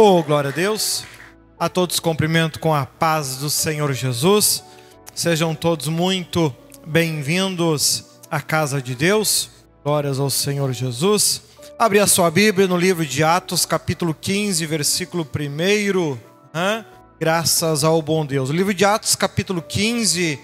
Oh, glória a Deus. A todos cumprimento com a paz do Senhor Jesus. Sejam todos muito bem-vindos à casa de Deus. Glórias ao Senhor Jesus. Abre a sua Bíblia no livro de Atos, capítulo 15, versículo 1. Hã? Graças ao bom Deus. O livro de Atos, capítulo 15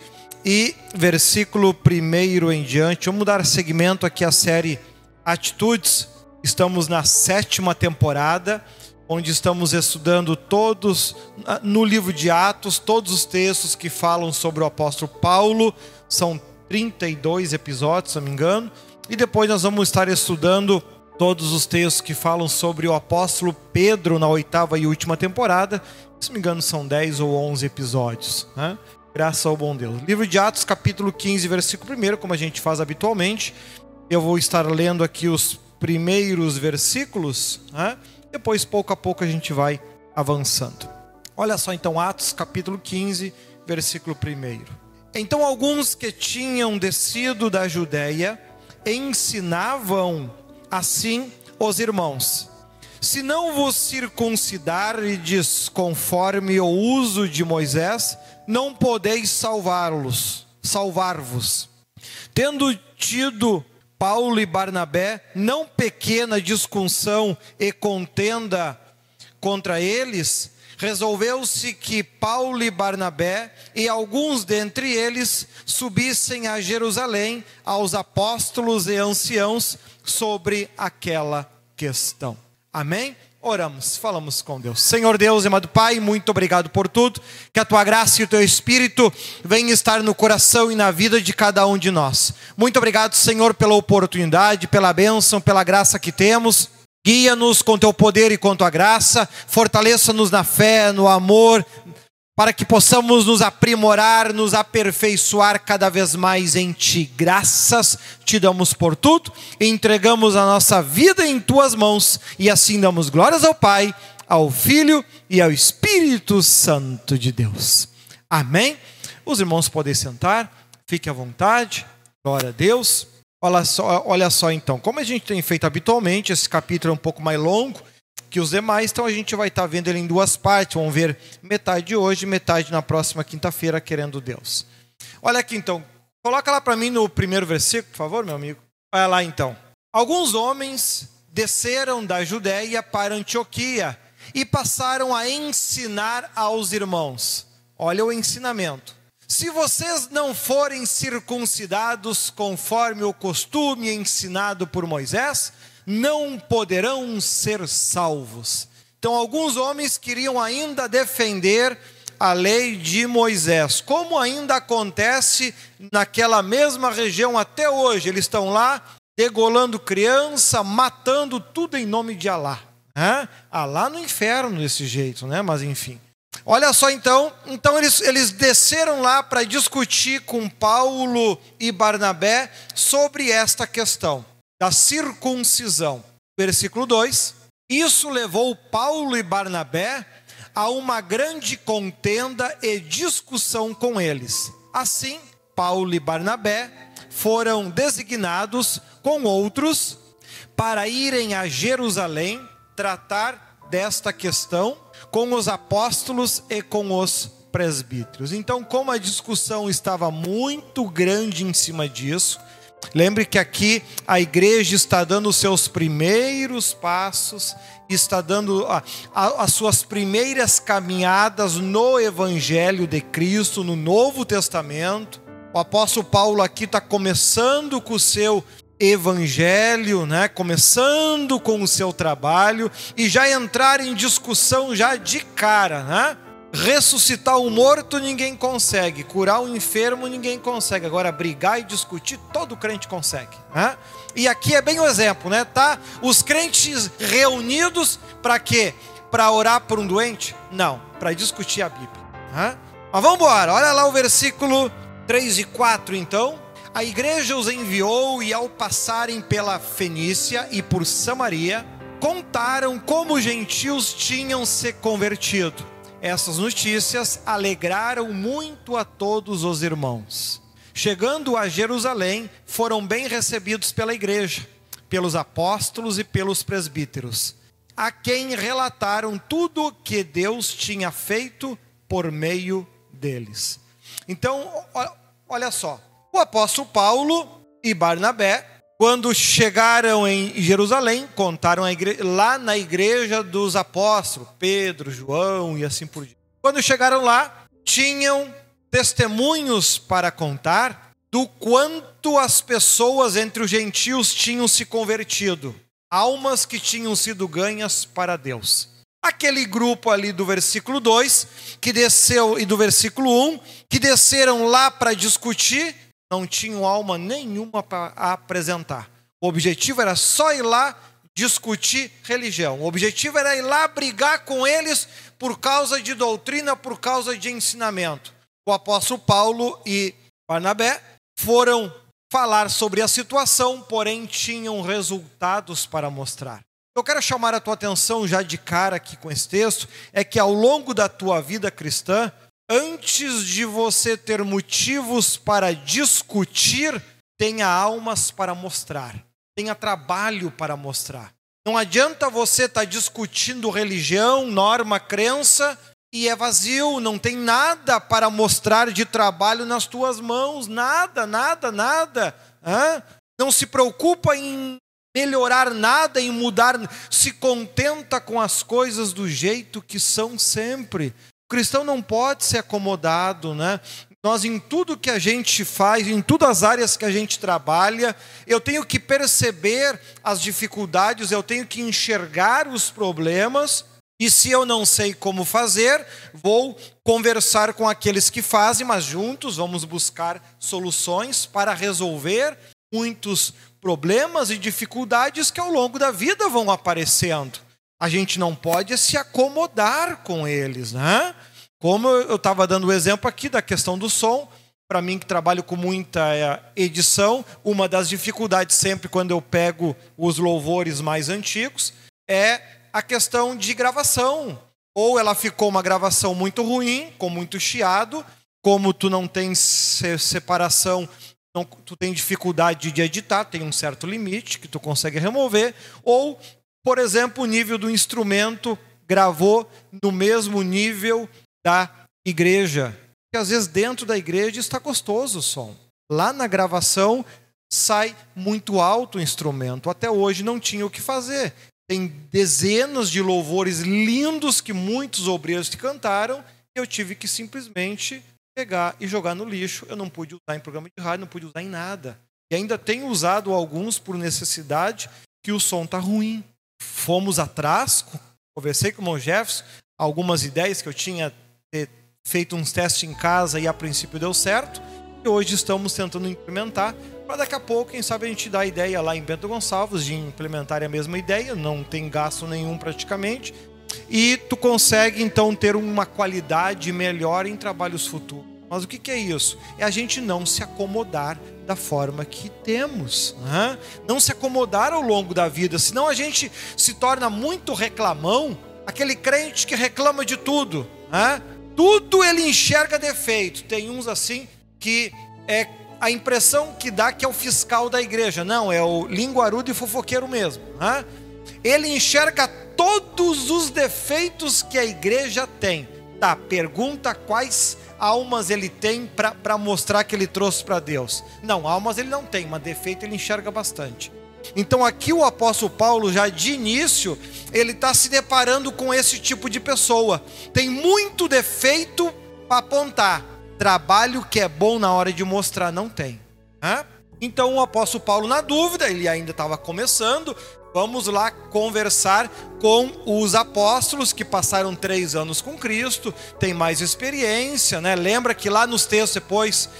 e versículo 1 em diante. Vamos dar seguimento aqui à série Atitudes. Estamos na sétima temporada onde estamos estudando todos, no livro de Atos, todos os textos que falam sobre o apóstolo Paulo, são 32 episódios, se não me engano, e depois nós vamos estar estudando todos os textos que falam sobre o apóstolo Pedro na oitava e última temporada, se não me engano são 10 ou 11 episódios, né? Graças ao bom Deus. Livro de Atos, capítulo 15, versículo 1, como a gente faz habitualmente, eu vou estar lendo aqui os primeiros versículos, né? Depois, pouco a pouco, a gente vai avançando. Olha só então, Atos capítulo 15, versículo 1. Então, alguns que tinham descido da Judéia ensinavam assim os irmãos: Se não vos circuncidardes conforme o uso de Moisés, não podeis salvá-los, salvar-vos. Tendo tido Paulo e Barnabé, não pequena discussão e contenda contra eles, resolveu-se que Paulo e Barnabé e alguns dentre eles subissem a Jerusalém aos apóstolos e anciãos sobre aquela questão. Amém? Oramos, falamos com Deus. Senhor Deus, amado Pai, muito obrigado por tudo. Que a tua graça e o teu espírito venham estar no coração e na vida de cada um de nós. Muito obrigado, Senhor, pela oportunidade, pela bênção, pela graça que temos. Guia-nos com teu poder e com tua graça. Fortaleça-nos na fé, no amor, para que possamos nos aprimorar, nos aperfeiçoar cada vez mais em Ti. Graças te damos por tudo, entregamos a nossa vida em Tuas mãos e assim damos glórias ao Pai, ao Filho e ao Espírito Santo de Deus. Amém? Os irmãos podem sentar, fique à vontade, glória a Deus. Olha só, olha só então, como a gente tem feito habitualmente, esse capítulo é um pouco mais longo, que os demais, então a gente vai estar tá vendo ele em duas partes. Vamos ver metade hoje, metade na próxima quinta-feira, querendo Deus. Olha aqui então, coloca lá para mim no primeiro versículo, por favor, meu amigo. Olha lá então. Alguns homens desceram da Judéia para Antioquia e passaram a ensinar aos irmãos. Olha o ensinamento. Se vocês não forem circuncidados conforme o costume ensinado por Moisés, não poderão ser salvos. Então, alguns homens queriam ainda defender a lei de Moisés, como ainda acontece naquela mesma região até hoje. Eles estão lá degolando criança, matando tudo em nome de Alá. É? Alá no inferno desse jeito, né? Mas enfim. Olha só então, então eles, eles desceram lá para discutir com Paulo e Barnabé sobre esta questão da circuncisão. Versículo 2: Isso levou Paulo e Barnabé a uma grande contenda e discussão com eles. Assim, Paulo e Barnabé foram designados com outros para irem a Jerusalém tratar desta questão com os apóstolos e com os presbíteros. Então, como a discussão estava muito grande em cima disso, Lembre que aqui a igreja está dando os seus primeiros passos, está dando a, a, as suas primeiras caminhadas no Evangelho de Cristo, no Novo Testamento. O apóstolo Paulo aqui está começando com o seu evangelho, né? começando com o seu trabalho e já entrar em discussão já de cara, né? Ressuscitar o morto ninguém consegue, curar o enfermo ninguém consegue. Agora brigar e discutir todo crente consegue. Né? E aqui é bem o exemplo, né? Tá os crentes reunidos para quê? Para orar por um doente? Não, para discutir a Bíblia. Né? Mas vamos embora. Olha lá o versículo 3 e 4 então. A igreja os enviou e ao passarem pela Fenícia e por Samaria, contaram como os gentios tinham se convertido essas notícias alegraram muito a todos os irmãos. Chegando a Jerusalém, foram bem recebidos pela igreja, pelos apóstolos e pelos presbíteros. a quem relataram tudo que Deus tinha feito por meio deles. Então, olha só, o apóstolo Paulo e Barnabé, quando chegaram em Jerusalém, contaram igreja, lá na igreja dos apóstolos, Pedro, João e assim por diante. Quando chegaram lá, tinham testemunhos para contar do quanto as pessoas entre os gentios tinham se convertido, almas que tinham sido ganhas para Deus. Aquele grupo ali do versículo 2, que desceu, e do versículo 1, que desceram lá para discutir, não tinham alma nenhuma para apresentar. O objetivo era só ir lá discutir religião. O objetivo era ir lá brigar com eles por causa de doutrina, por causa de ensinamento. O apóstolo Paulo e Barnabé foram falar sobre a situação, porém tinham resultados para mostrar. Eu quero chamar a tua atenção já de cara aqui com esse texto, é que ao longo da tua vida cristã, antes de você ter motivos para discutir, tenha almas para mostrar, tenha trabalho para mostrar. Não adianta você estar tá discutindo religião, norma, crença e é vazio, não tem nada para mostrar de trabalho nas tuas mãos, nada, nada, nada. Hã? Não se preocupa em melhorar nada, em mudar, se contenta com as coisas do jeito que são sempre. Cristão não pode ser acomodado, né? Nós, em tudo que a gente faz, em todas as áreas que a gente trabalha, eu tenho que perceber as dificuldades, eu tenho que enxergar os problemas, e se eu não sei como fazer, vou conversar com aqueles que fazem, mas juntos vamos buscar soluções para resolver muitos problemas e dificuldades que ao longo da vida vão aparecendo a gente não pode se acomodar com eles, né? Como eu estava dando o exemplo aqui da questão do som, para mim que trabalho com muita é, edição, uma das dificuldades sempre quando eu pego os louvores mais antigos é a questão de gravação. Ou ela ficou uma gravação muito ruim, com muito chiado, como tu não tens separação, não, tu tem dificuldade de editar, tem um certo limite que tu consegue remover, ou por exemplo, o nível do instrumento gravou no mesmo nível da igreja. Que às vezes dentro da igreja está gostoso o som. Lá na gravação sai muito alto o instrumento. Até hoje não tinha o que fazer. Tem dezenas de louvores lindos que muitos obreiros cantaram. Eu tive que simplesmente pegar e jogar no lixo. Eu não pude usar em programa de rádio, não pude usar em nada. E ainda tenho usado alguns por necessidade que o som está ruim fomos atrás, conversei com o irmão Jefferson, algumas ideias que eu tinha feito uns testes em casa e a princípio deu certo, e hoje estamos tentando implementar, para daqui a pouco, quem sabe a gente dá a ideia lá em Bento Gonçalves de implementar a mesma ideia, não tem gasto nenhum praticamente, e tu consegue então ter uma qualidade melhor em trabalhos futuros. Mas o que é isso? É a gente não se acomodar da forma que temos. Né? Não se acomodar ao longo da vida, senão a gente se torna muito reclamão, aquele crente que reclama de tudo. Né? Tudo ele enxerga defeito. Tem uns assim que é a impressão que dá que é o fiscal da igreja. Não, é o linguarudo e fofoqueiro mesmo. Né? Ele enxerga todos os defeitos que a igreja tem. Tá, pergunta quais almas ele tem para mostrar que ele trouxe para Deus. Não, almas ele não tem, mas defeito ele enxerga bastante. Então aqui o apóstolo Paulo, já de início, ele está se deparando com esse tipo de pessoa. Tem muito defeito para apontar. Trabalho que é bom na hora de mostrar, não tem. Hã? Então o apóstolo Paulo, na dúvida, ele ainda estava começando, Vamos lá conversar com os apóstolos que passaram três anos com Cristo, tem mais experiência, né? Lembra que lá nos textos depois,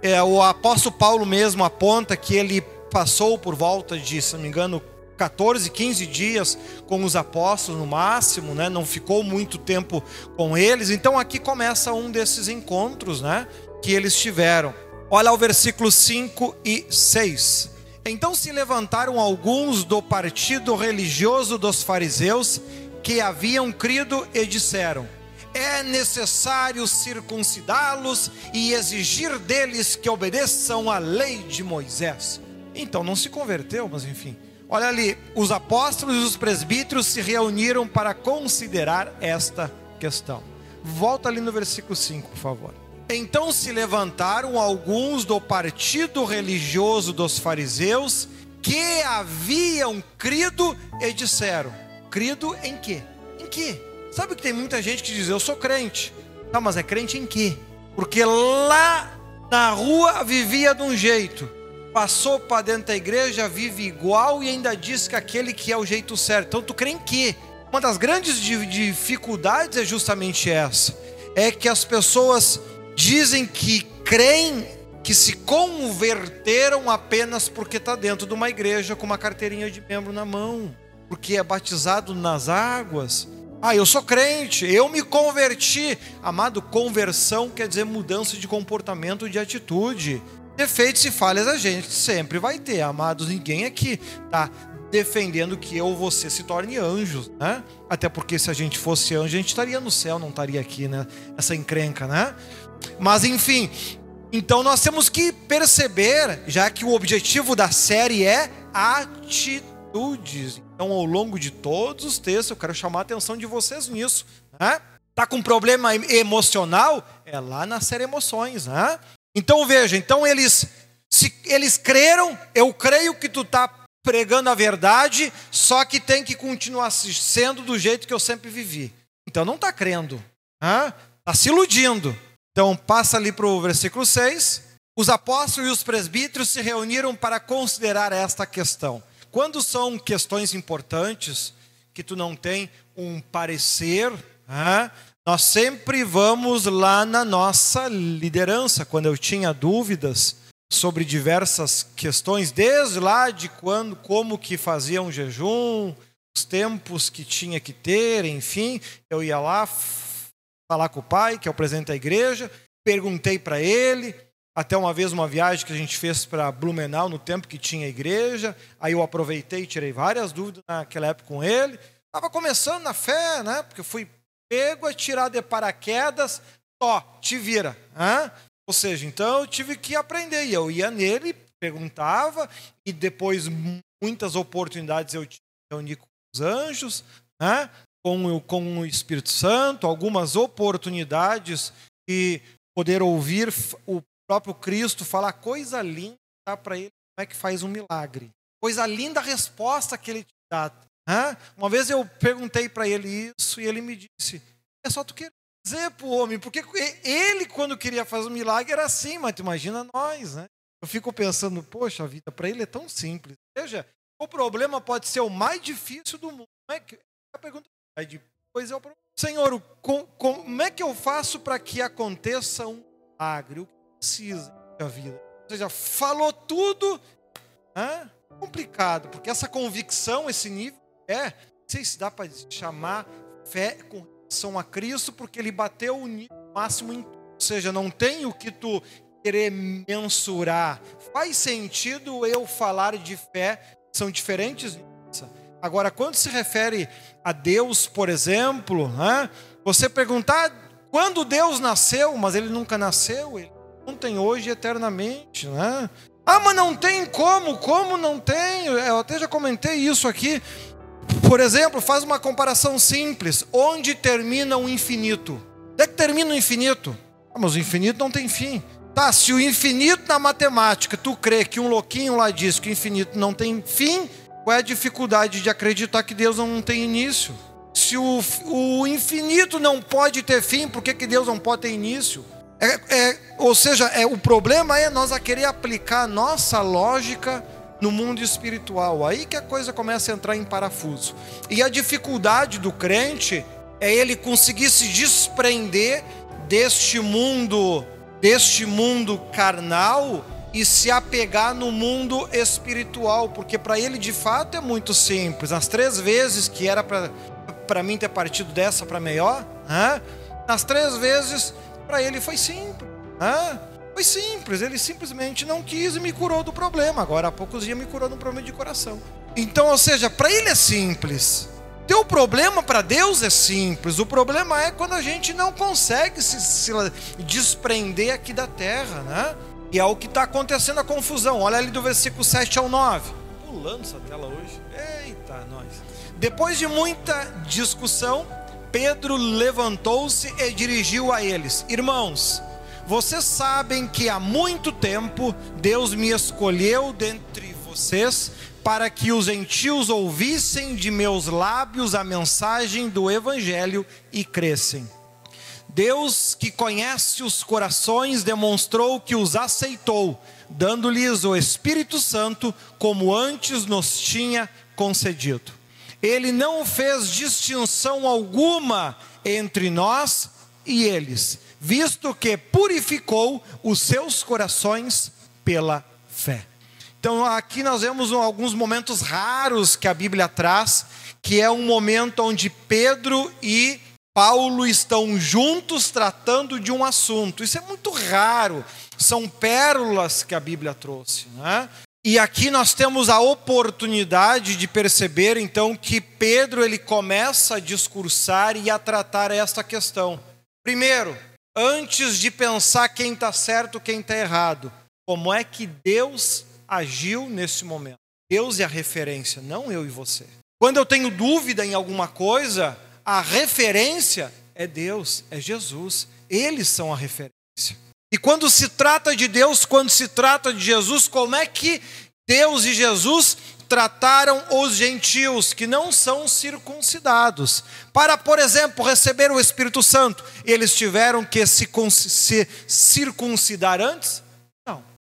é, o apóstolo Paulo mesmo aponta que ele passou por volta de, se não me engano, 14, 15 dias com os apóstolos no máximo, né? Não ficou muito tempo com eles. Então aqui começa um desses encontros, né? Que eles tiveram. Olha o versículo 5 e 6. Então se levantaram alguns do partido religioso dos fariseus que haviam crido e disseram: É necessário circuncidá-los e exigir deles que obedeçam à lei de Moisés. Então não se converteu, mas enfim. Olha ali, os apóstolos e os presbíteros se reuniram para considerar esta questão. Volta ali no versículo 5, por favor. Então se levantaram alguns do partido religioso dos fariseus que haviam crido e disseram: Crido em quê? Em quê? Sabe que tem muita gente que diz: Eu sou crente. Tá, mas é crente em quê? Porque lá na rua vivia de um jeito, passou para dentro da igreja, vive igual e ainda diz que aquele que é o jeito certo. Então tu crê em quê? Uma das grandes dificuldades é justamente essa: é que as pessoas dizem que creem que se converteram apenas porque está dentro de uma igreja com uma carteirinha de membro na mão, porque é batizado nas águas. Ah, eu sou crente, eu me converti. Amado, conversão quer dizer mudança de comportamento, de atitude. Defeitos e falhas a gente sempre vai ter, amados. Ninguém aqui está defendendo que eu ou você se torne anjos, né? Até porque se a gente fosse anjo, a gente estaria no céu, não estaria aqui, né? Essa encrenca, né? Mas enfim, então nós temos que perceber, já que o objetivo da série é atitudes. Então, ao longo de todos os textos, eu quero chamar a atenção de vocês nisso. Né? Tá com problema emocional? É lá na série emoções, né? Então veja, então eles se eles creram, eu creio que tu tá pregando a verdade, só que tem que continuar sendo do jeito que eu sempre vivi. Então não está crendo, está se iludindo. Então, passa ali para o versículo 6. Os apóstolos e os presbíteros se reuniram para considerar esta questão. Quando são questões importantes, que tu não tem um parecer, nós sempre vamos lá na nossa liderança. Quando eu tinha dúvidas sobre diversas questões, desde lá de quando, como que fazia um jejum, os tempos que tinha que ter, enfim, eu ia lá, falar com o pai, que é o presidente da igreja, perguntei para ele, até uma vez uma viagem que a gente fez para Blumenau no tempo que tinha igreja, aí eu aproveitei e tirei várias dúvidas naquela época com ele. Estava começando na fé, né? Porque fui pego a tirar de paraquedas, ó, te vira. Hein? Ou seja, então eu tive que aprender. E eu ia nele, perguntava, e depois muitas oportunidades eu tive reunir com os anjos, né? Com, com o Espírito Santo, algumas oportunidades e poder ouvir o próprio Cristo falar coisa linda para ele, como é que faz um milagre. Coisa linda a resposta que ele te dá. Uma vez eu perguntei para ele isso e ele me disse: é só tu querer dizer para o homem, porque ele, quando queria fazer um milagre, era assim, mas tu imagina nós, né? Eu fico pensando, poxa, a vida para ele é tão simples. Veja, o problema pode ser o mais difícil do mundo. Não é que a pergunta depois é o problema. Senhor, como é que eu faço para que aconteça um milagre? O que precisa da vida? Ou seja, falou tudo, é complicado, porque essa convicção, esse nível, é, não sei se dá para chamar fé com relação a Cristo, porque ele bateu o nível máximo em tudo. Ou seja, não tem o que tu querer mensurar. Faz sentido eu falar de fé, são diferentes Agora, quando se refere a Deus, por exemplo, né, você perguntar quando Deus nasceu, mas ele nunca nasceu, ele ontem, hoje eternamente. Né? Ah, mas não tem como, como não tem? Eu até já comentei isso aqui. Por exemplo, faz uma comparação simples. Onde termina o infinito? Onde é que termina o infinito? Ah, mas o infinito não tem fim. Tá, se o infinito na matemática, tu crê que um louquinho lá diz que o infinito não tem fim, qual é a dificuldade de acreditar que Deus não tem início? Se o, o infinito não pode ter fim, por que, que Deus não pode ter início? É, é, ou seja, é, o problema é nós a querer aplicar a nossa lógica no mundo espiritual. Aí que a coisa começa a entrar em parafuso. E a dificuldade do crente é ele conseguir se desprender deste mundo, deste mundo carnal e se apegar no mundo espiritual, porque para ele de fato é muito simples. As três vezes que era para mim ter partido dessa para melhor, nas três vezes para ele foi simples. Foi simples, ele simplesmente não quis e me curou do problema. Agora há poucos dias me curou de um problema de coração. Então, ou seja, para ele é simples. Teu problema para Deus é simples. O problema é quando a gente não consegue se, se desprender aqui da terra, né? E é o que está acontecendo a confusão. Olha ali do versículo 7 ao 9. pulando essa tela hoje. Eita, nós. Depois de muita discussão, Pedro levantou-se e dirigiu a eles: Irmãos, vocês sabem que há muito tempo Deus me escolheu dentre vocês para que os gentios ouvissem de meus lábios a mensagem do Evangelho e crescem. Deus, que conhece os corações, demonstrou que os aceitou, dando-lhes o Espírito Santo, como antes nos tinha concedido. Ele não fez distinção alguma entre nós e eles, visto que purificou os seus corações pela fé. Então aqui nós vemos alguns momentos raros que a Bíblia traz, que é um momento onde Pedro e Paulo estão juntos tratando de um assunto. Isso é muito raro. São pérolas que a Bíblia trouxe, né? E aqui nós temos a oportunidade de perceber então que Pedro ele começa a discursar e a tratar esta questão. Primeiro, antes de pensar quem está certo, quem está errado, como é que Deus agiu nesse momento. Deus é a referência, não eu e você. Quando eu tenho dúvida em alguma coisa, a referência é Deus, é Jesus. Eles são a referência. E quando se trata de Deus, quando se trata de Jesus, como é que Deus e Jesus trataram os gentios que não são circuncidados? Para, por exemplo, receber o Espírito Santo, eles tiveram que se, se circuncidar antes?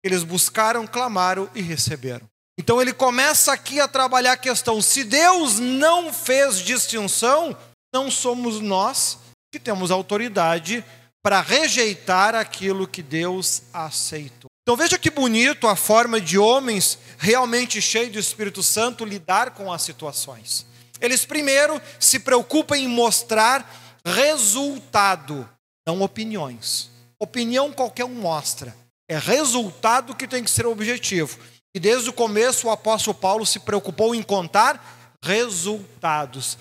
Eles buscaram, clamaram e receberam. Então ele começa aqui a trabalhar a questão: se Deus não fez distinção, não somos nós que temos autoridade para rejeitar aquilo que Deus aceitou. Então veja que bonito a forma de homens realmente cheios do Espírito Santo lidar com as situações. Eles primeiro se preocupam em mostrar resultado, não opiniões. Opinião qualquer um mostra. É resultado que tem que ser o objetivo. E desde o começo o apóstolo Paulo se preocupou em contar resultados.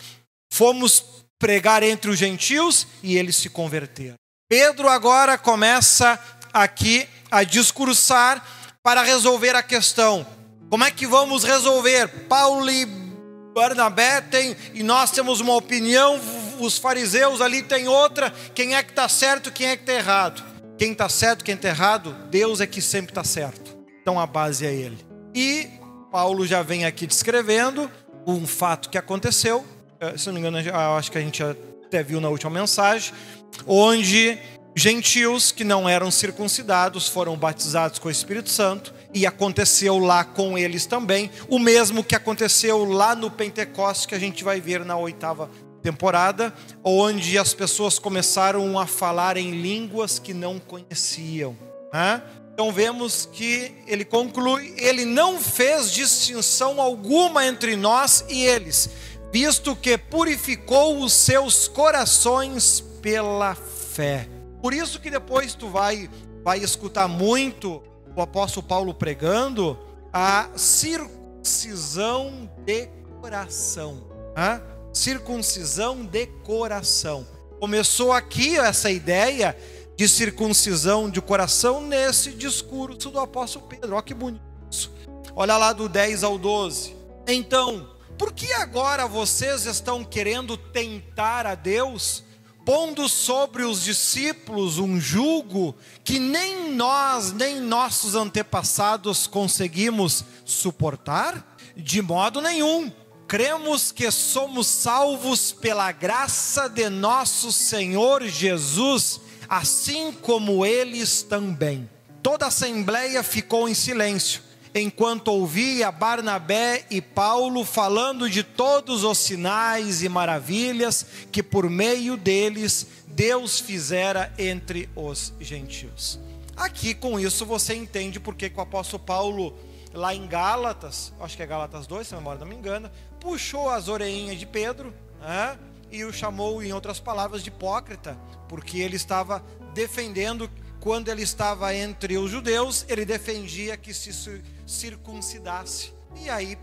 Fomos pregar entre os gentios e eles se converteram. Pedro agora começa aqui a discursar para resolver a questão. Como é que vamos resolver? Paulo e Barnabé têm, e nós temos uma opinião, os fariseus ali têm outra. Quem é que está certo, quem é que está errado? Quem está certo, quem está errado, Deus é que sempre está certo. Então a base é Ele. E Paulo já vem aqui descrevendo um fato que aconteceu. Eh, se não me engano, acho que a gente até viu na última mensagem, onde gentios que não eram circuncidados foram batizados com o Espírito Santo e aconteceu lá com eles também o mesmo que aconteceu lá no Pentecostes que a gente vai ver na oitava temporada, onde as pessoas começaram a falar em línguas que não conheciam. Né? Então vemos que ele conclui: ele não fez distinção alguma entre nós e eles, visto que purificou os seus corações pela fé. Por isso que depois tu vai vai escutar muito o apóstolo Paulo pregando a circuncisão de coração. Né? circuncisão de coração. Começou aqui essa ideia de circuncisão de coração nesse discurso do apóstolo Pedro. Olha que bonito. Olha lá do 10 ao 12. Então, por que agora vocês estão querendo tentar a Deus, pondo sobre os discípulos um jugo que nem nós, nem nossos antepassados conseguimos suportar? De modo nenhum cremos que somos salvos pela graça de nosso Senhor Jesus, assim como eles também. Toda a assembleia ficou em silêncio, enquanto ouvia Barnabé e Paulo falando de todos os sinais e maravilhas que por meio deles Deus fizera entre os gentios. Aqui com isso você entende porque que o apóstolo Paulo lá em Gálatas, acho que é Gálatas 2, se a memória não me engana, puxou as orelhinhas de Pedro né, e o chamou, em outras palavras, de hipócrita, porque ele estava defendendo, quando ele estava entre os judeus, ele defendia que se circuncidasse. E aí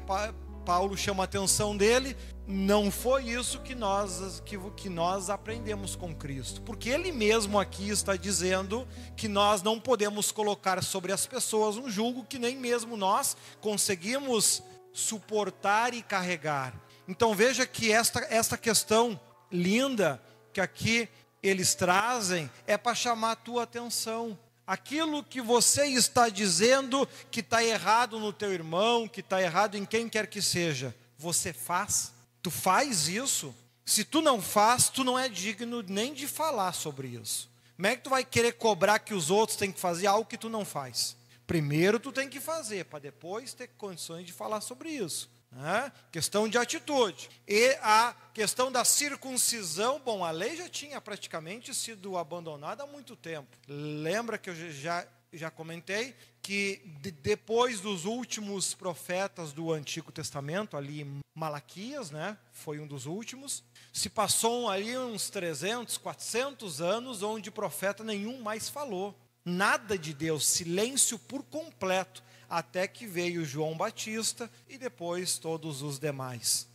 Paulo chama a atenção dele, não foi isso que nós, que, que nós aprendemos com Cristo. Porque ele mesmo aqui está dizendo que nós não podemos colocar sobre as pessoas um julgo que nem mesmo nós conseguimos suportar e carregar. Então veja que esta, esta questão linda que aqui eles trazem é para chamar a tua atenção. Aquilo que você está dizendo que está errado no teu irmão, que está errado em quem quer que seja, você faz? Tu faz isso? Se tu não faz, tu não é digno nem de falar sobre isso. Como é que tu vai querer cobrar que os outros têm que fazer algo que tu não faz? Primeiro tu tem que fazer, para depois ter condições de falar sobre isso. Né? Questão de atitude. E a questão da circuncisão, bom, a lei já tinha praticamente sido abandonada há muito tempo. Lembra que eu já, já comentei que de, depois dos últimos profetas do Antigo Testamento, ali Malaquias, né, foi um dos últimos, se passou ali uns 300, 400 anos onde profeta nenhum mais falou. Nada de Deus, silêncio por completo até que veio João Batista e depois todos os demais.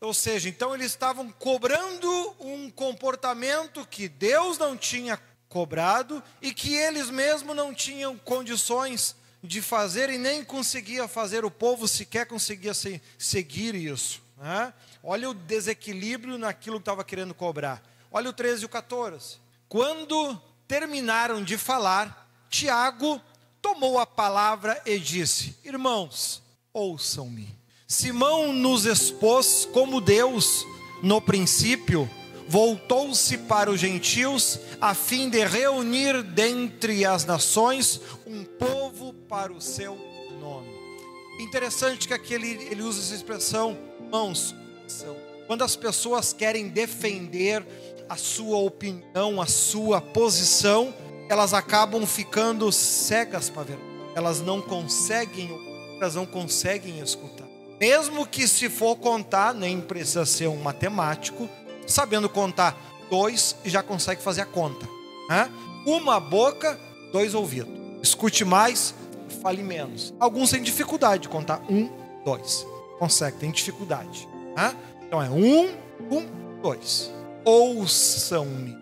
Ou seja, então eles estavam cobrando um comportamento que Deus não tinha cobrado e que eles mesmos não tinham condições de fazer e nem conseguia fazer, o povo sequer conseguia seguir isso. Olha o desequilíbrio naquilo que estava querendo cobrar. Olha o 13 e o 14. Quando terminaram de falar, Tiago tomou a palavra e disse: Irmãos, ouçam-me. Simão nos expôs como Deus, no princípio, voltou-se para os gentios, a fim de reunir dentre as nações um povo para o seu nome. Interessante que aqui ele, ele usa essa expressão, irmãos, quando as pessoas querem defender a sua opinião, a sua posição, elas acabam ficando cegas para ver. Elas não conseguem, elas não conseguem escutar. Mesmo que se for contar, nem precisa ser um matemático, sabendo contar dois, já consegue fazer a conta. Né? Uma boca, dois ouvidos. Escute mais, fale menos. Alguns têm dificuldade de contar um, dois. Consegue, tem dificuldade. Né? Então é um, um, dois. Ouçam-me.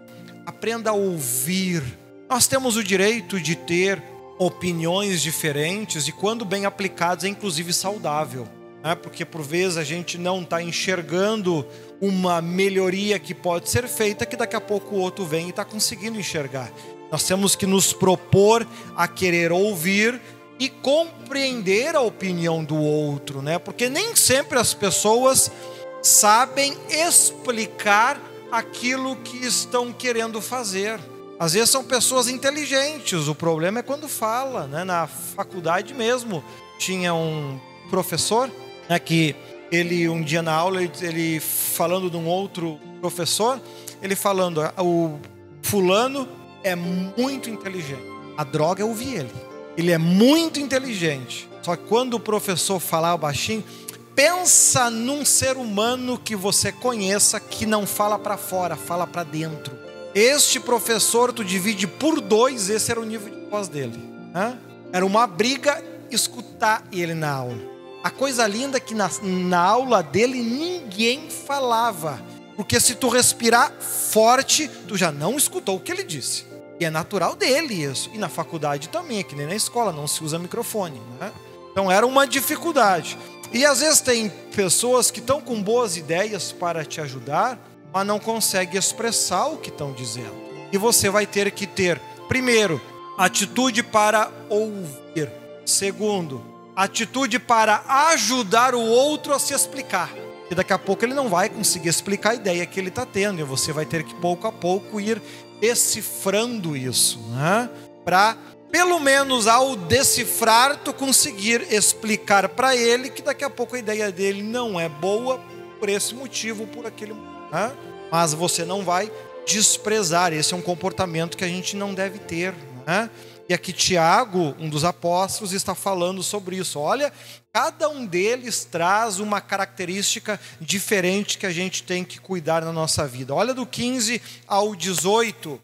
Aprenda a ouvir nós temos o direito de ter opiniões diferentes e, quando bem aplicados, é inclusive saudável. Né? Porque por vezes a gente não está enxergando uma melhoria que pode ser feita, que daqui a pouco o outro vem e está conseguindo enxergar. Nós temos que nos propor a querer ouvir e compreender a opinião do outro, né? Porque nem sempre as pessoas sabem explicar aquilo que estão querendo fazer. Às vezes são pessoas inteligentes, o problema é quando fala, né? Na faculdade mesmo tinha um professor, né, que ele um dia na aula ele falando de um outro professor, ele falando, o fulano é muito inteligente. A droga é ouvir ele. Ele é muito inteligente. Só que quando o professor falar baixinho, pensa num ser humano que você conheça que não fala para fora, fala para dentro. Este professor tu divide por dois, esse era o nível de voz dele. Né? Era uma briga escutar ele na aula. A coisa linda é que na, na aula dele ninguém falava. Porque se tu respirar forte, tu já não escutou o que ele disse. E é natural dele isso. E na faculdade também, é que nem na escola, não se usa microfone. Né? Então era uma dificuldade. E às vezes tem pessoas que estão com boas ideias para te ajudar, mas não consegue expressar o que estão dizendo. E você vai ter que ter, primeiro, atitude para ouvir. Segundo, atitude para ajudar o outro a se explicar. E daqui a pouco ele não vai conseguir explicar a ideia que ele está tendo. E você vai ter que, pouco a pouco, ir decifrando isso. Né? Para, pelo menos ao decifrar, tu conseguir explicar para ele que daqui a pouco a ideia dele não é boa por esse motivo, por aquele motivo né? mas você não vai desprezar. Esse é um comportamento que a gente não deve ter. Né? E aqui Tiago, um dos apóstolos, está falando sobre isso. Olha, cada um deles traz uma característica diferente que a gente tem que cuidar na nossa vida. Olha do 15 ao 18.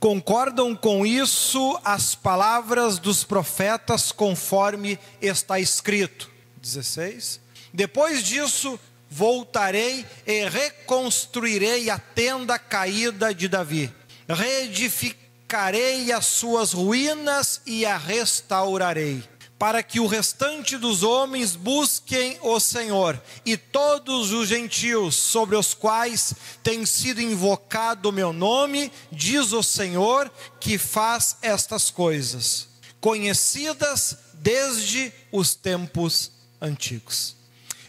Concordam com isso as palavras dos profetas conforme está escrito. 16. Depois disso, voltarei e reconstruirei a tenda caída de Davi, reedificarei as suas ruínas e a restaurarei, para que o restante dos homens busquem o Senhor, e todos os gentios sobre os quais tem sido invocado o meu nome, diz o Senhor, que faz estas coisas, conhecidas desde os tempos antigos.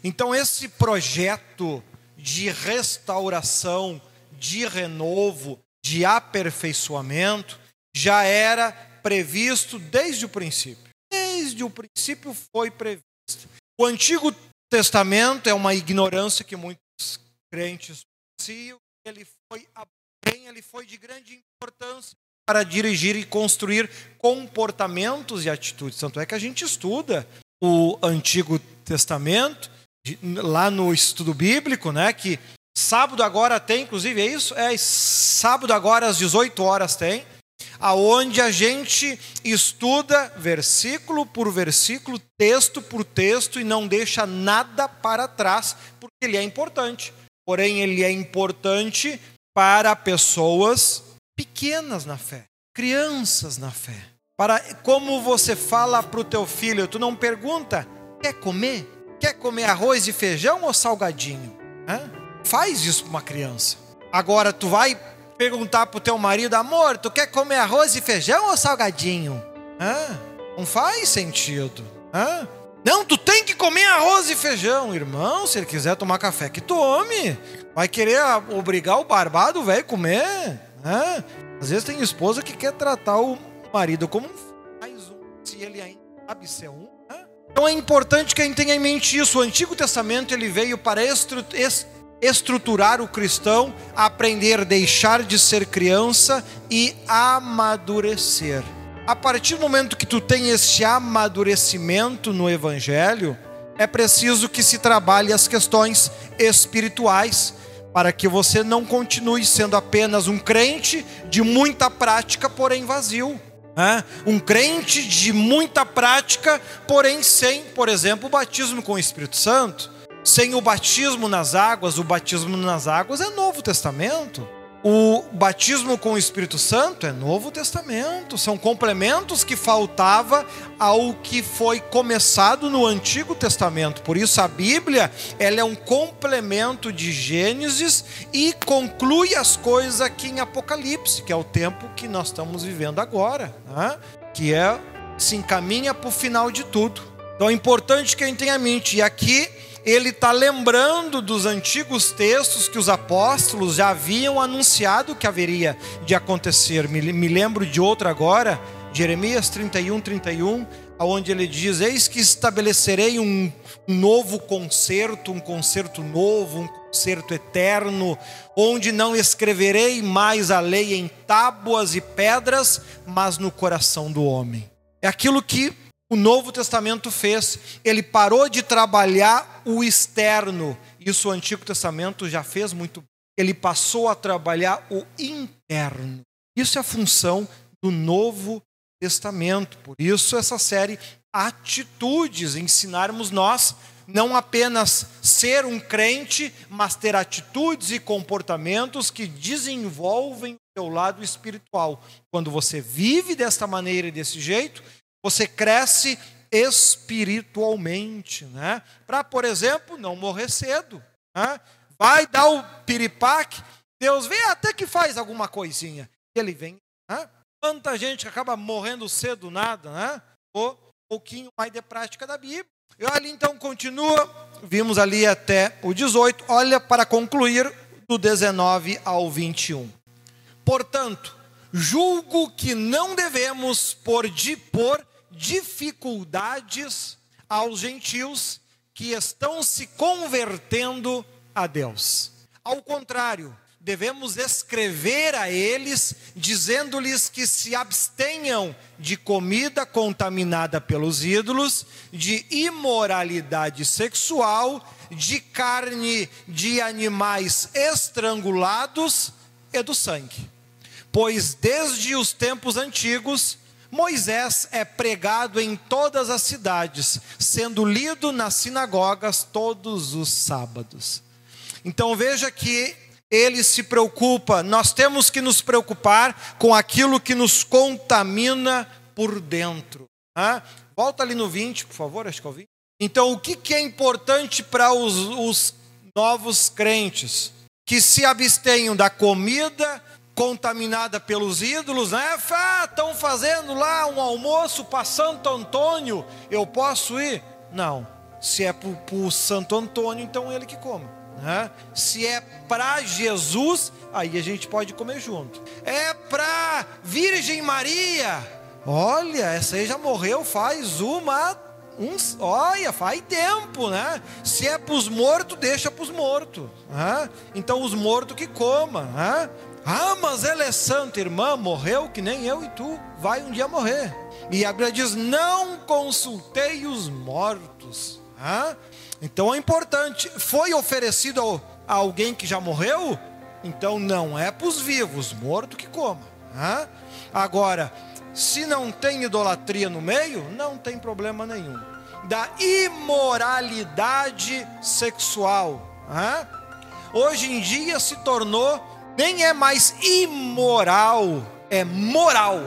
Então, esse projeto de restauração, de renovo, de aperfeiçoamento, já era previsto desde o princípio desde o princípio foi previsto. O Antigo Testamento é uma ignorância que muitos crentes conheciam, ele foi, ele foi de grande importância para dirigir e construir comportamentos e atitudes. Tanto é que a gente estuda o Antigo Testamento, lá no estudo bíblico, né, que sábado agora tem, inclusive é isso? É, sábado agora às 18 horas tem aonde a gente estuda versículo por versículo, texto por texto e não deixa nada para trás, porque ele é importante. Porém, ele é importante para pessoas pequenas na fé, crianças na fé. Para como você fala para o teu filho, tu não pergunta, quer comer? Quer comer arroz e feijão ou salgadinho? Hã? Faz isso para uma criança. Agora tu vai perguntar pro teu marido, amor, tu quer comer arroz e feijão ou salgadinho? Hã? Não faz sentido. Hã? Não, tu tem que comer arroz e feijão, irmão. Se ele quiser tomar café, que tome. Vai querer obrigar o barbado velho a comer? Hã? Às vezes tem esposa que quer tratar o marido como mais um, se ele ainda sabe ser um. Então é importante que a gente tenha em mente isso. O Antigo Testamento ele veio para estruturar o cristão aprender a deixar de ser criança e amadurecer. A partir do momento que tu tem este amadurecimento no evangelho, é preciso que se trabalhe as questões espirituais para que você não continue sendo apenas um crente de muita prática, porém vazio. Um crente de muita prática, porém sem, por exemplo, o batismo com o Espírito Santo sem o batismo nas águas, o batismo nas águas é Novo Testamento. O batismo com o Espírito Santo é Novo Testamento, são complementos que faltava ao que foi começado no Antigo Testamento. Por isso a Bíblia, ela é um complemento de Gênesis e conclui as coisas aqui em Apocalipse, que é o tempo que nós estamos vivendo agora, né? que é se encaminha para o final de tudo. Então é importante que a gente tenha em mente. E aqui ele está lembrando dos antigos textos que os apóstolos já haviam anunciado que haveria de acontecer. Me, me lembro de outro agora, Jeremias 31, 31, onde ele diz: Eis que estabelecerei um, um novo concerto, um concerto novo, um concerto eterno, onde não escreverei mais a lei em tábuas e pedras, mas no coração do homem. É aquilo que o Novo Testamento fez. Ele parou de trabalhar o externo. Isso o Antigo Testamento já fez muito. Ele passou a trabalhar o interno. Isso é a função do Novo Testamento. Por isso, essa série Atitudes, ensinarmos nós não apenas ser um crente, mas ter atitudes e comportamentos que desenvolvem o seu lado espiritual. Quando você vive desta maneira e desse jeito, você cresce espiritualmente, né? Para, por exemplo, não morrer cedo. Né? Vai dar o piripaque, Deus vem até que faz alguma coisinha. Ele vem. Né? Quanta gente acaba morrendo cedo, nada, né? Ou um pouquinho mais de prática da Bíblia. E olha, então continua. Vimos ali até o 18. Olha para concluir do 19 ao 21. Portanto, julgo que não devemos por, de, por dificuldades aos gentios que estão se convertendo a Deus. Ao contrário, devemos escrever a eles, dizendo-lhes que se abstenham de comida contaminada pelos ídolos, de imoralidade sexual, de carne de animais estrangulados e do sangue. Pois desde os tempos antigos Moisés é pregado em todas as cidades, sendo lido nas sinagogas todos os sábados. Então veja que ele se preocupa, nós temos que nos preocupar com aquilo que nos contamina por dentro. Volta ali no 20, por favor, acho que o 20. Então, o que, que é importante para os, os novos crentes? Que se abstenham da comida contaminada pelos ídolos, né? Estão fazendo lá um almoço para Santo Antônio, eu posso ir? Não. Se é para o Santo Antônio, então ele que come. Né? Se é para Jesus, aí a gente pode comer junto. É para Virgem Maria. Olha, essa aí já morreu faz uma uns, olha, faz tempo, né? Se é para os mortos, deixa para os mortos. Né? Então os mortos que comam. Né? Ah, mas ela é santa, irmã, morreu que nem eu e tu, vai um dia morrer. E a Bíblia diz: não consultei os mortos. Ah? Então é importante. Foi oferecido a alguém que já morreu? Então não é para os vivos, morto que coma. Ah? Agora, se não tem idolatria no meio, não tem problema nenhum. Da imoralidade sexual. Ah? Hoje em dia se tornou nem é mais imoral, é moral.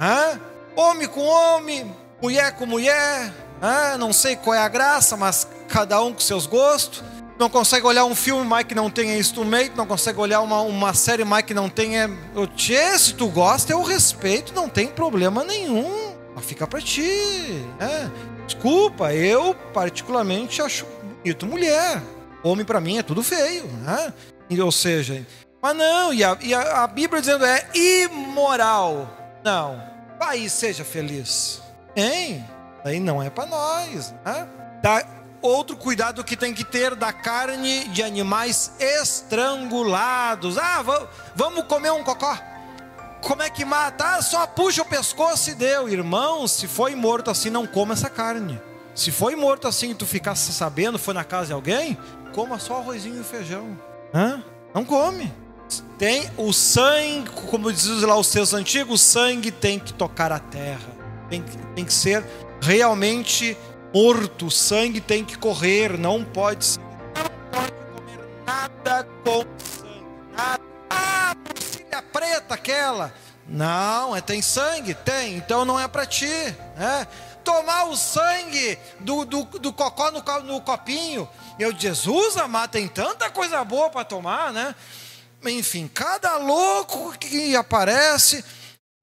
Hã? Homem com homem, mulher com mulher, hã? não sei qual é a graça, mas cada um com seus gostos. Não consegue olhar um filme mais que não tenha instrumento, não consegue olhar uma, uma série mais que não tenha. Tchê, se tu gosta, eu respeito, não tem problema nenhum. Mas fica pra ti. Né? Desculpa, eu particularmente acho bonito mulher. Homem para mim é tudo feio. Né? Ou seja, mas não, e a, e a, a Bíblia dizendo é imoral. Não, aí seja feliz. Hein? Aí não é para nós. Né? Tá, outro cuidado que tem que ter da carne de animais estrangulados. Ah, vamos comer um cocó. Como é que mata? Ah, só puxa o pescoço e deu. Irmão, se foi morto assim, não coma essa carne. Se foi morto assim e tu ficasse sabendo, foi na casa de alguém, coma só arrozinho e feijão. Hã? Não come. Tem o sangue, como diz lá os seus antigos, o sangue tem que tocar a terra. Tem, tem que ser realmente morto. O sangue tem que correr. Não pode, não pode comer nada com sangue. Nada. Ah, murcilha preta aquela. Não, é tem sangue? Tem. Então não é para ti. Né? Tomar o sangue do, do, do cocó no, no copinho. Eu, Jesus amado, tem tanta coisa boa para tomar, né? Enfim, cada louco que aparece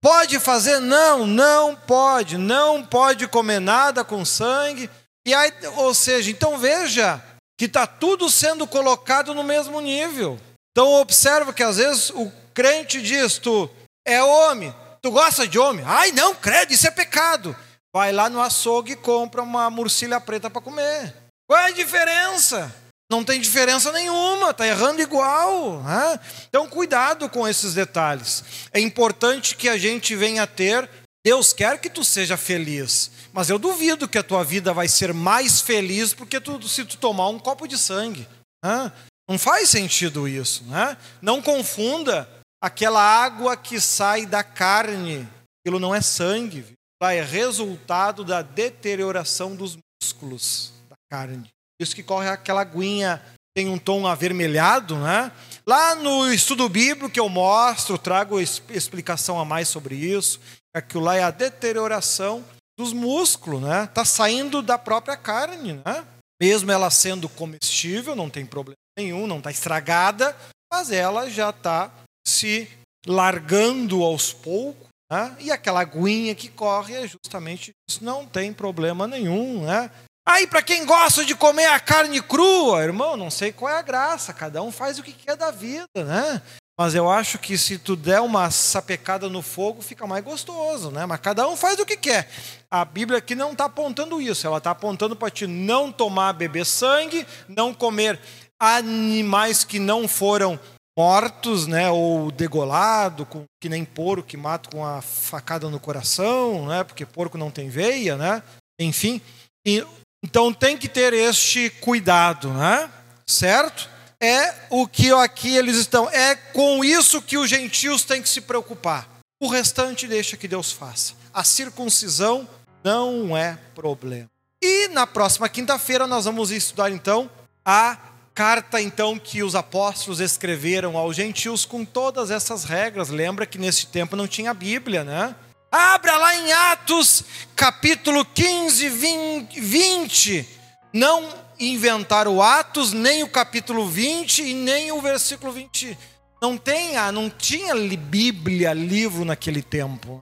pode fazer, não, não pode, não pode comer nada com sangue. E aí, ou seja, então veja que está tudo sendo colocado no mesmo nível. Então observa que às vezes o crente diz: tu é homem, tu gosta de homem? Ai, não, credo, isso é pecado. Vai lá no açougue e compra uma murcilha preta para comer. Qual é a diferença? Não tem diferença nenhuma, está errando igual. Né? Então, cuidado com esses detalhes. É importante que a gente venha a ter. Deus quer que tu seja feliz, mas eu duvido que a tua vida vai ser mais feliz porque tu, se tu tomar um copo de sangue. Né? Não faz sentido isso. Né? Não confunda aquela água que sai da carne. Aquilo não é sangue, é resultado da deterioração dos músculos da carne. Isso que corre aquela aguinha, tem um tom avermelhado, né? Lá no estudo bíblico que eu mostro, trago explicação a mais sobre isso. Aquilo lá é a deterioração dos músculos, né? Tá saindo da própria carne, né? Mesmo ela sendo comestível, não tem problema nenhum, não está estragada, mas ela já está se largando aos poucos, né? E aquela aguinha que corre é justamente isso, não tem problema nenhum, né? Aí, para quem gosta de comer a carne crua, irmão, não sei qual é a graça, cada um faz o que quer da vida, né? Mas eu acho que se tu der uma sapecada no fogo, fica mais gostoso, né? Mas cada um faz o que quer. A Bíblia aqui não está apontando isso, ela está apontando para te não tomar, beber sangue, não comer animais que não foram mortos, né? Ou degolado, com, que nem porco que mata com a facada no coração, né? Porque porco não tem veia, né? Enfim. E então tem que ter este cuidado, né? certo? É o que aqui eles estão. É com isso que os gentios têm que se preocupar. O restante deixa que Deus faça. A circuncisão não é problema. E na próxima quinta-feira nós vamos estudar então a carta então que os apóstolos escreveram aos gentios com todas essas regras. Lembra que nesse tempo não tinha Bíblia, né? Abra lá em Atos, capítulo 15, 20. Não inventaram o Atos, nem o capítulo 20 e nem o versículo 20. Não tem, não tinha Bíblia, livro naquele tempo.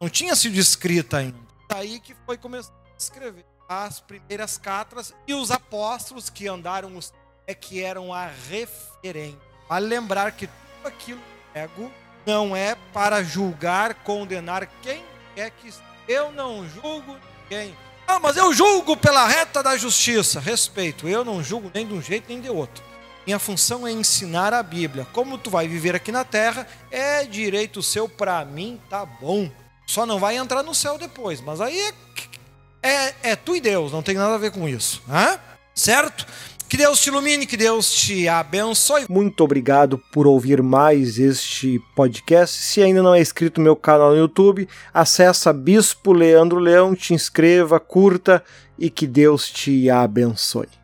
Não tinha sido escrita ainda. Daí que foi começar a escrever as primeiras cartas e os apóstolos que andaram os é que eram a referência. Vale lembrar que tudo aquilo ego não é para julgar, condenar quem quer que eu não julgo ninguém. Ah, mas eu julgo pela reta da justiça. Respeito, eu não julgo nem de um jeito nem de outro. Minha função é ensinar a Bíblia. Como tu vai viver aqui na terra, é direito seu para mim, tá bom. Só não vai entrar no céu depois, mas aí é, é, é tu e Deus, não tem nada a ver com isso. Hã? Certo? Que Deus te ilumine, que Deus te abençoe. Muito obrigado por ouvir mais este podcast. Se ainda não é inscrito no meu canal no YouTube, acessa Bispo Leandro Leão, te inscreva, curta e que Deus te abençoe.